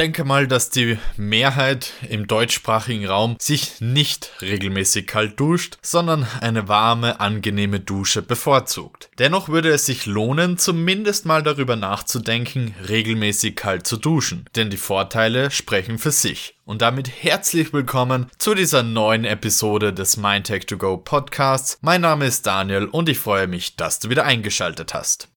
denke mal, dass die Mehrheit im deutschsprachigen Raum sich nicht regelmäßig kalt duscht, sondern eine warme, angenehme Dusche bevorzugt. Dennoch würde es sich lohnen, zumindest mal darüber nachzudenken, regelmäßig kalt zu duschen, denn die Vorteile sprechen für sich. Und damit herzlich willkommen zu dieser neuen Episode des MindTech2Go Podcasts. Mein Name ist Daniel und ich freue mich, dass du wieder eingeschaltet hast.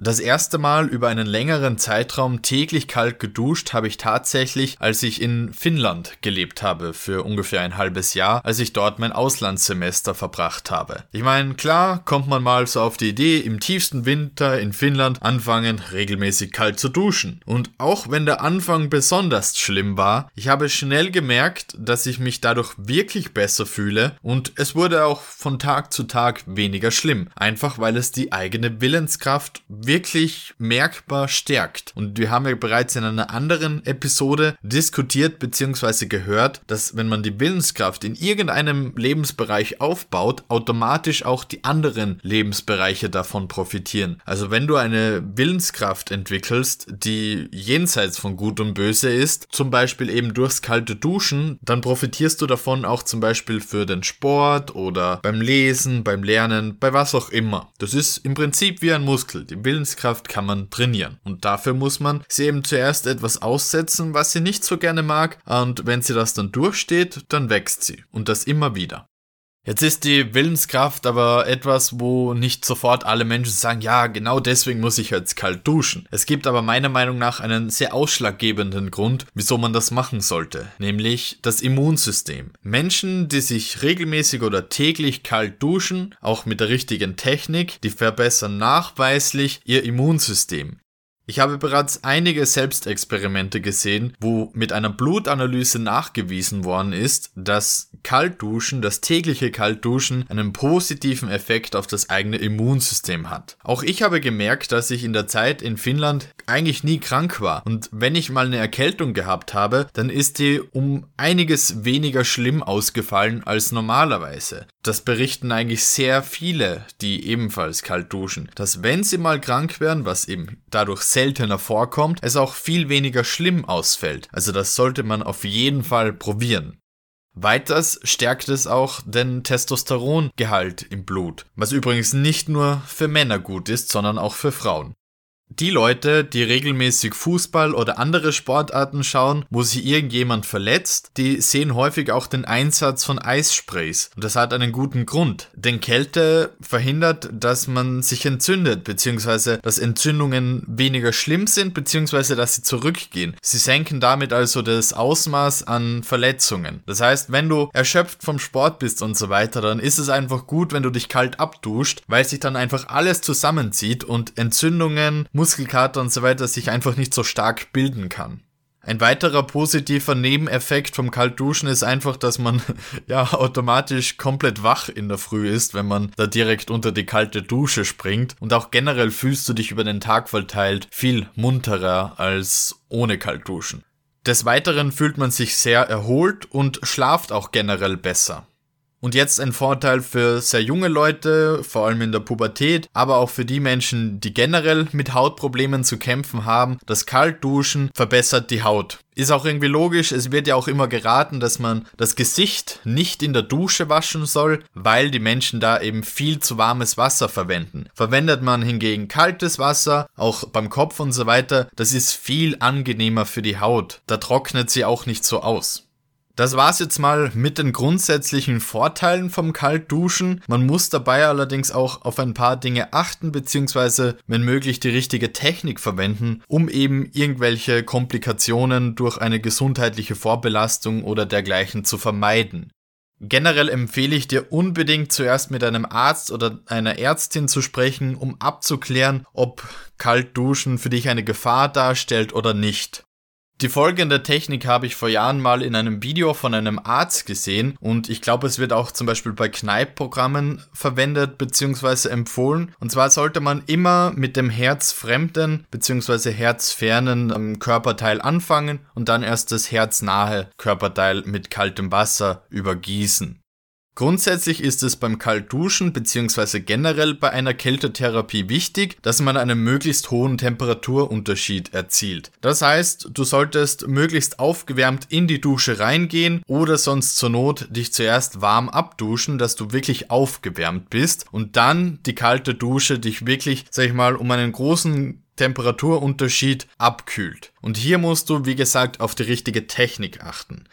Das erste Mal über einen längeren Zeitraum täglich kalt geduscht habe ich tatsächlich, als ich in Finnland gelebt habe, für ungefähr ein halbes Jahr, als ich dort mein Auslandssemester verbracht habe. Ich meine, klar kommt man mal so auf die Idee, im tiefsten Winter in Finnland anfangen, regelmäßig kalt zu duschen. Und auch wenn der Anfang besonders schlimm war, ich habe schnell gemerkt, dass ich mich dadurch wirklich besser fühle und es wurde auch von Tag zu Tag weniger schlimm. Einfach weil es die eigene Willenskraft wirklich merkbar stärkt. Und wir haben ja bereits in einer anderen Episode diskutiert bzw. gehört, dass wenn man die Willenskraft in irgendeinem Lebensbereich aufbaut, automatisch auch die anderen Lebensbereiche davon profitieren. Also wenn du eine Willenskraft entwickelst, die jenseits von Gut und Böse ist, zum Beispiel eben durchs kalte Duschen, dann profitierst du davon auch zum Beispiel für den Sport oder beim Lesen, beim Lernen, bei was auch immer. Das ist im Prinzip wie ein Muskel. Die Willenskraft Willenskraft kann man trainieren. Und dafür muss man sie eben zuerst etwas aussetzen, was sie nicht so gerne mag. Und wenn sie das dann durchsteht, dann wächst sie. Und das immer wieder. Jetzt ist die Willenskraft aber etwas, wo nicht sofort alle Menschen sagen, ja, genau deswegen muss ich jetzt kalt duschen. Es gibt aber meiner Meinung nach einen sehr ausschlaggebenden Grund, wieso man das machen sollte, nämlich das Immunsystem. Menschen, die sich regelmäßig oder täglich kalt duschen, auch mit der richtigen Technik, die verbessern nachweislich ihr Immunsystem. Ich habe bereits einige Selbstexperimente gesehen, wo mit einer Blutanalyse nachgewiesen worden ist, dass Kaltduschen, das tägliche Kaltduschen, einen positiven Effekt auf das eigene Immunsystem hat. Auch ich habe gemerkt, dass ich in der Zeit in Finnland eigentlich nie krank war. Und wenn ich mal eine Erkältung gehabt habe, dann ist die um einiges weniger schlimm ausgefallen als normalerweise. Das berichten eigentlich sehr viele, die ebenfalls kalt duschen, dass wenn sie mal krank werden, was eben dadurch seltener vorkommt, es auch viel weniger schlimm ausfällt. Also das sollte man auf jeden Fall probieren. Weiters stärkt es auch den Testosterongehalt im Blut, was übrigens nicht nur für Männer gut ist, sondern auch für Frauen. Die Leute, die regelmäßig Fußball oder andere Sportarten schauen, wo sich irgendjemand verletzt, die sehen häufig auch den Einsatz von Eissprays. Und das hat einen guten Grund. Denn Kälte verhindert, dass man sich entzündet, beziehungsweise dass Entzündungen weniger schlimm sind, beziehungsweise dass sie zurückgehen. Sie senken damit also das Ausmaß an Verletzungen. Das heißt, wenn du erschöpft vom Sport bist und so weiter, dann ist es einfach gut, wenn du dich kalt abduscht, weil sich dann einfach alles zusammenzieht und Entzündungen, Muskelkater und so weiter sich einfach nicht so stark bilden kann. Ein weiterer positiver Nebeneffekt vom Kaltduschen ist einfach, dass man ja automatisch komplett wach in der Früh ist, wenn man da direkt unter die kalte Dusche springt. Und auch generell fühlst du dich über den Tag verteilt viel munterer als ohne Kaltduschen. Des Weiteren fühlt man sich sehr erholt und schlaft auch generell besser. Und jetzt ein Vorteil für sehr junge Leute, vor allem in der Pubertät, aber auch für die Menschen, die generell mit Hautproblemen zu kämpfen haben. Das Kaltduschen verbessert die Haut. Ist auch irgendwie logisch, es wird ja auch immer geraten, dass man das Gesicht nicht in der Dusche waschen soll, weil die Menschen da eben viel zu warmes Wasser verwenden. Verwendet man hingegen kaltes Wasser, auch beim Kopf und so weiter, das ist viel angenehmer für die Haut. Da trocknet sie auch nicht so aus. Das war's jetzt mal mit den grundsätzlichen Vorteilen vom Kaltduschen. Man muss dabei allerdings auch auf ein paar Dinge achten, beziehungsweise wenn möglich die richtige Technik verwenden, um eben irgendwelche Komplikationen durch eine gesundheitliche Vorbelastung oder dergleichen zu vermeiden. Generell empfehle ich dir unbedingt zuerst mit einem Arzt oder einer Ärztin zu sprechen, um abzuklären, ob Kaltduschen für dich eine Gefahr darstellt oder nicht. Die folgende Technik habe ich vor Jahren mal in einem Video von einem Arzt gesehen und ich glaube, es wird auch zum Beispiel bei Kneippprogrammen verwendet bzw. empfohlen. Und zwar sollte man immer mit dem herzfremden bzw. herzfernen Körperteil anfangen und dann erst das herznahe Körperteil mit kaltem Wasser übergießen. Grundsätzlich ist es beim Kaltduschen bzw. generell bei einer Kältetherapie wichtig, dass man einen möglichst hohen Temperaturunterschied erzielt. Das heißt, du solltest möglichst aufgewärmt in die Dusche reingehen oder sonst zur Not dich zuerst warm abduschen, dass du wirklich aufgewärmt bist und dann die kalte Dusche dich wirklich, sag ich mal, um einen großen Temperaturunterschied abkühlt. Und hier musst du, wie gesagt, auf die richtige Technik achten.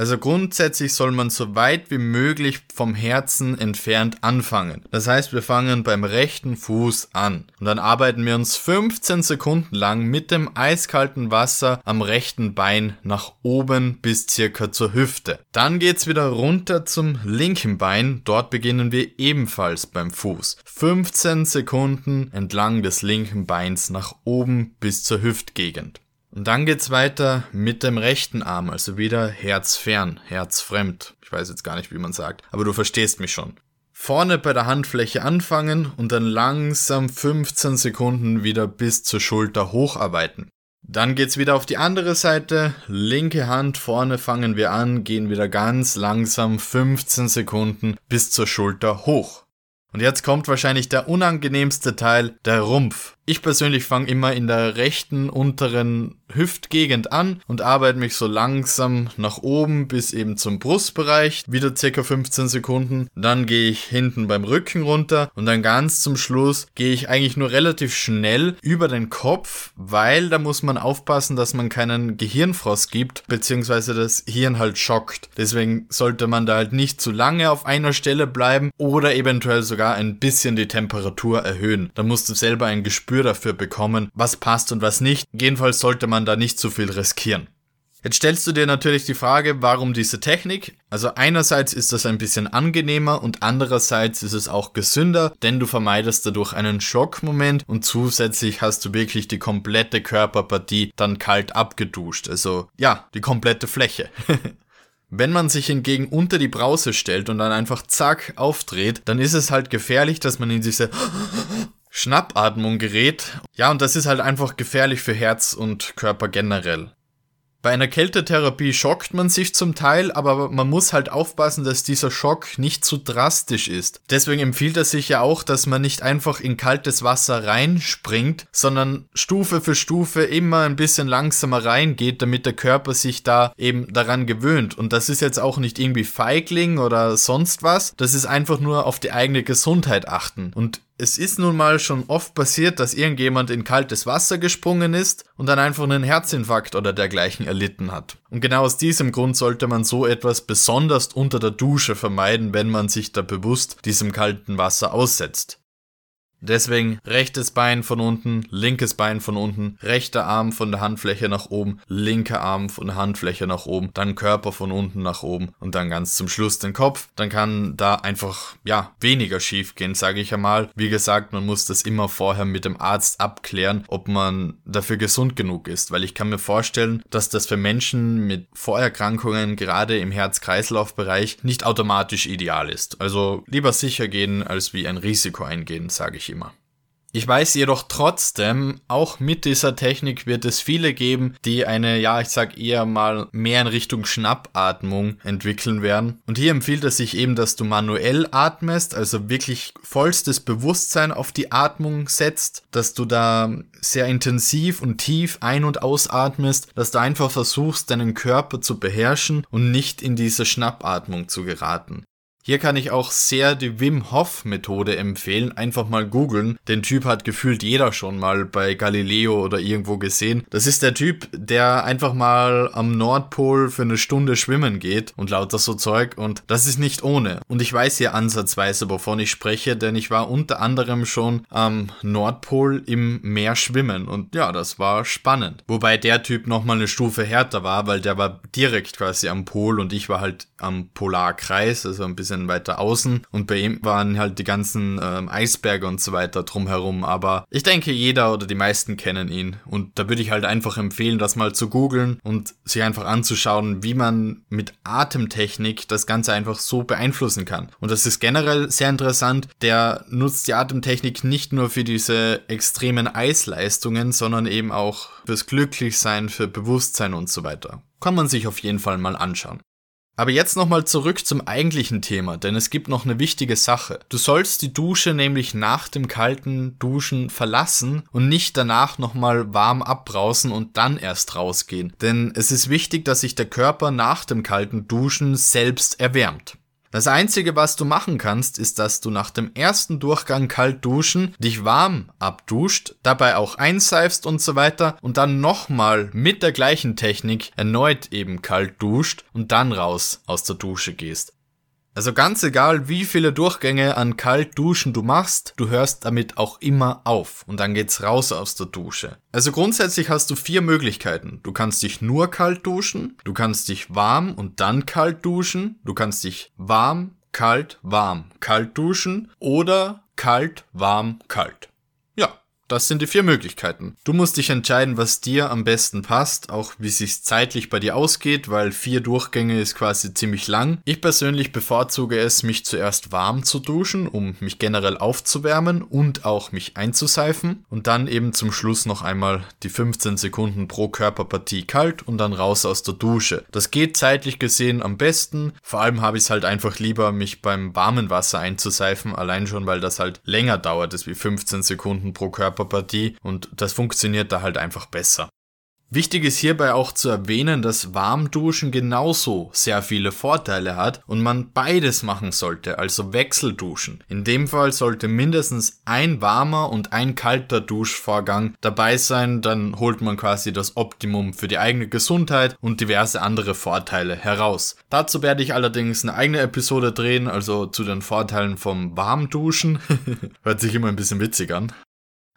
Also grundsätzlich soll man so weit wie möglich vom Herzen entfernt anfangen. Das heißt, wir fangen beim rechten Fuß an und dann arbeiten wir uns 15 Sekunden lang mit dem eiskalten Wasser am rechten Bein nach oben bis circa zur Hüfte. Dann geht's wieder runter zum linken Bein. Dort beginnen wir ebenfalls beim Fuß. 15 Sekunden entlang des linken Beins nach oben bis zur Hüftgegend. Und dann geht's weiter mit dem rechten Arm, also wieder herzfern, herzfremd. Ich weiß jetzt gar nicht, wie man sagt, aber du verstehst mich schon. Vorne bei der Handfläche anfangen und dann langsam 15 Sekunden wieder bis zur Schulter hocharbeiten. Dann geht's wieder auf die andere Seite. Linke Hand vorne fangen wir an, gehen wieder ganz langsam 15 Sekunden bis zur Schulter hoch. Und jetzt kommt wahrscheinlich der unangenehmste Teil, der Rumpf. Ich persönlich fange immer in der rechten unteren Hüftgegend an und arbeite mich so langsam nach oben bis eben zum Brustbereich, wieder circa 15 Sekunden. Dann gehe ich hinten beim Rücken runter und dann ganz zum Schluss gehe ich eigentlich nur relativ schnell über den Kopf, weil da muss man aufpassen, dass man keinen Gehirnfrost gibt, beziehungsweise das Hirn halt schockt. Deswegen sollte man da halt nicht zu lange auf einer Stelle bleiben oder eventuell sogar ein bisschen die Temperatur erhöhen. Da musst du selber ein Gespür dafür bekommen, was passt und was nicht. Jedenfalls sollte man da nicht zu viel riskieren. Jetzt stellst du dir natürlich die Frage, warum diese Technik? Also einerseits ist das ein bisschen angenehmer und andererseits ist es auch gesünder, denn du vermeidest dadurch einen Schockmoment und zusätzlich hast du wirklich die komplette Körperpartie dann kalt abgeduscht. Also ja, die komplette Fläche. Wenn man sich hingegen unter die Brause stellt und dann einfach zack aufdreht, dann ist es halt gefährlich, dass man in diese Schnappatmung gerät. Ja, und das ist halt einfach gefährlich für Herz und Körper generell. Bei einer Kältetherapie schockt man sich zum Teil, aber man muss halt aufpassen, dass dieser Schock nicht zu drastisch ist. Deswegen empfiehlt es sich ja auch, dass man nicht einfach in kaltes Wasser reinspringt, sondern Stufe für Stufe immer ein bisschen langsamer reingeht, damit der Körper sich da eben daran gewöhnt. Und das ist jetzt auch nicht irgendwie Feigling oder sonst was, das ist einfach nur auf die eigene Gesundheit achten. Und es ist nun mal schon oft passiert, dass irgendjemand in kaltes Wasser gesprungen ist und dann einfach einen Herzinfarkt oder dergleichen erlitten hat. Und genau aus diesem Grund sollte man so etwas besonders unter der Dusche vermeiden, wenn man sich da bewusst diesem kalten Wasser aussetzt. Deswegen rechtes Bein von unten, linkes Bein von unten, rechter Arm von der Handfläche nach oben, linker Arm von der Handfläche nach oben, dann Körper von unten nach oben und dann ganz zum Schluss den Kopf. Dann kann da einfach, ja, weniger schief gehen, sage ich einmal. Wie gesagt, man muss das immer vorher mit dem Arzt abklären, ob man dafür gesund genug ist, weil ich kann mir vorstellen, dass das für Menschen mit Vorerkrankungen gerade im Herz-Kreislauf-Bereich nicht automatisch ideal ist. Also lieber sicher gehen als wie ein Risiko eingehen, sage ich immer. Ich weiß jedoch trotzdem, auch mit dieser Technik wird es viele geben, die eine, ja, ich sag eher mal mehr in Richtung Schnappatmung entwickeln werden. Und hier empfiehlt es sich eben, dass du manuell atmest, also wirklich vollstes Bewusstsein auf die Atmung setzt, dass du da sehr intensiv und tief ein- und ausatmest, dass du einfach versuchst, deinen Körper zu beherrschen und nicht in diese Schnappatmung zu geraten. Hier kann ich auch sehr die Wim Hof Methode empfehlen. Einfach mal googeln. Den Typ hat gefühlt jeder schon mal bei Galileo oder irgendwo gesehen. Das ist der Typ, der einfach mal am Nordpol für eine Stunde schwimmen geht und lauter so Zeug. Und das ist nicht ohne. Und ich weiß hier ansatzweise, wovon ich spreche, denn ich war unter anderem schon am Nordpol im Meer schwimmen. Und ja, das war spannend. Wobei der Typ nochmal eine Stufe härter war, weil der war direkt quasi am Pol und ich war halt am Polarkreis, also ein bisschen bisschen weiter außen und bei ihm waren halt die ganzen ähm, Eisberge und so weiter drumherum. Aber ich denke, jeder oder die meisten kennen ihn und da würde ich halt einfach empfehlen, das mal zu googeln und sich einfach anzuschauen, wie man mit Atemtechnik das Ganze einfach so beeinflussen kann. Und das ist generell sehr interessant. Der nutzt die Atemtechnik nicht nur für diese extremen Eisleistungen, sondern eben auch fürs Glücklichsein, für Bewusstsein und so weiter. Kann man sich auf jeden Fall mal anschauen. Aber jetzt nochmal zurück zum eigentlichen Thema, denn es gibt noch eine wichtige Sache. Du sollst die Dusche nämlich nach dem kalten Duschen verlassen und nicht danach nochmal warm abbrausen und dann erst rausgehen. Denn es ist wichtig, dass sich der Körper nach dem kalten Duschen selbst erwärmt. Das einzige, was du machen kannst, ist, dass du nach dem ersten Durchgang kalt duschen dich warm abduscht, dabei auch einseifst und so weiter und dann nochmal mit der gleichen Technik erneut eben kalt duscht und dann raus aus der Dusche gehst. Also ganz egal, wie viele Durchgänge an Kaltduschen du machst, du hörst damit auch immer auf und dann geht's raus aus der Dusche. Also grundsätzlich hast du vier Möglichkeiten. Du kannst dich nur kalt duschen, du kannst dich warm und dann kalt duschen, du kannst dich warm, kalt, warm, kalt duschen oder kalt, warm, kalt. Das sind die vier Möglichkeiten. Du musst dich entscheiden, was dir am besten passt, auch wie sich zeitlich bei dir ausgeht, weil vier Durchgänge ist quasi ziemlich lang. Ich persönlich bevorzuge es, mich zuerst warm zu duschen, um mich generell aufzuwärmen und auch mich einzuseifen und dann eben zum Schluss noch einmal die 15 Sekunden pro Körperpartie kalt und dann raus aus der Dusche. Das geht zeitlich gesehen am besten. Vor allem habe ich es halt einfach lieber, mich beim warmen Wasser einzuseifen, allein schon, weil das halt länger dauert, als wie 15 Sekunden pro Körper Körperpartie und das funktioniert da halt einfach besser. Wichtig ist hierbei auch zu erwähnen, dass Warmduschen genauso sehr viele Vorteile hat und man beides machen sollte, also Wechselduschen. In dem Fall sollte mindestens ein warmer und ein kalter Duschvorgang dabei sein, dann holt man quasi das Optimum für die eigene Gesundheit und diverse andere Vorteile heraus. Dazu werde ich allerdings eine eigene Episode drehen, also zu den Vorteilen vom Warmduschen. Hört sich immer ein bisschen witzig an.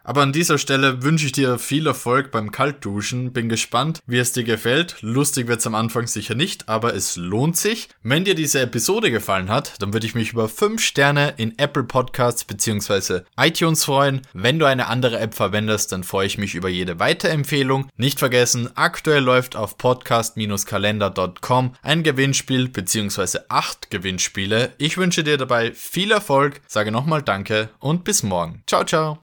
Aber an dieser Stelle wünsche ich dir viel Erfolg beim Kaltduschen. Bin gespannt, wie es dir gefällt. Lustig wird es am Anfang sicher nicht, aber es lohnt sich. Wenn dir diese Episode gefallen hat, dann würde ich mich über 5 Sterne in Apple Podcasts bzw. iTunes freuen. Wenn du eine andere App verwendest, dann freue ich mich über jede Weiterempfehlung. Nicht vergessen, aktuell läuft auf podcast-kalender.com ein Gewinnspiel bzw. 8 Gewinnspiele. Ich wünsche dir dabei viel Erfolg, sage nochmal Danke und bis morgen. Ciao, ciao.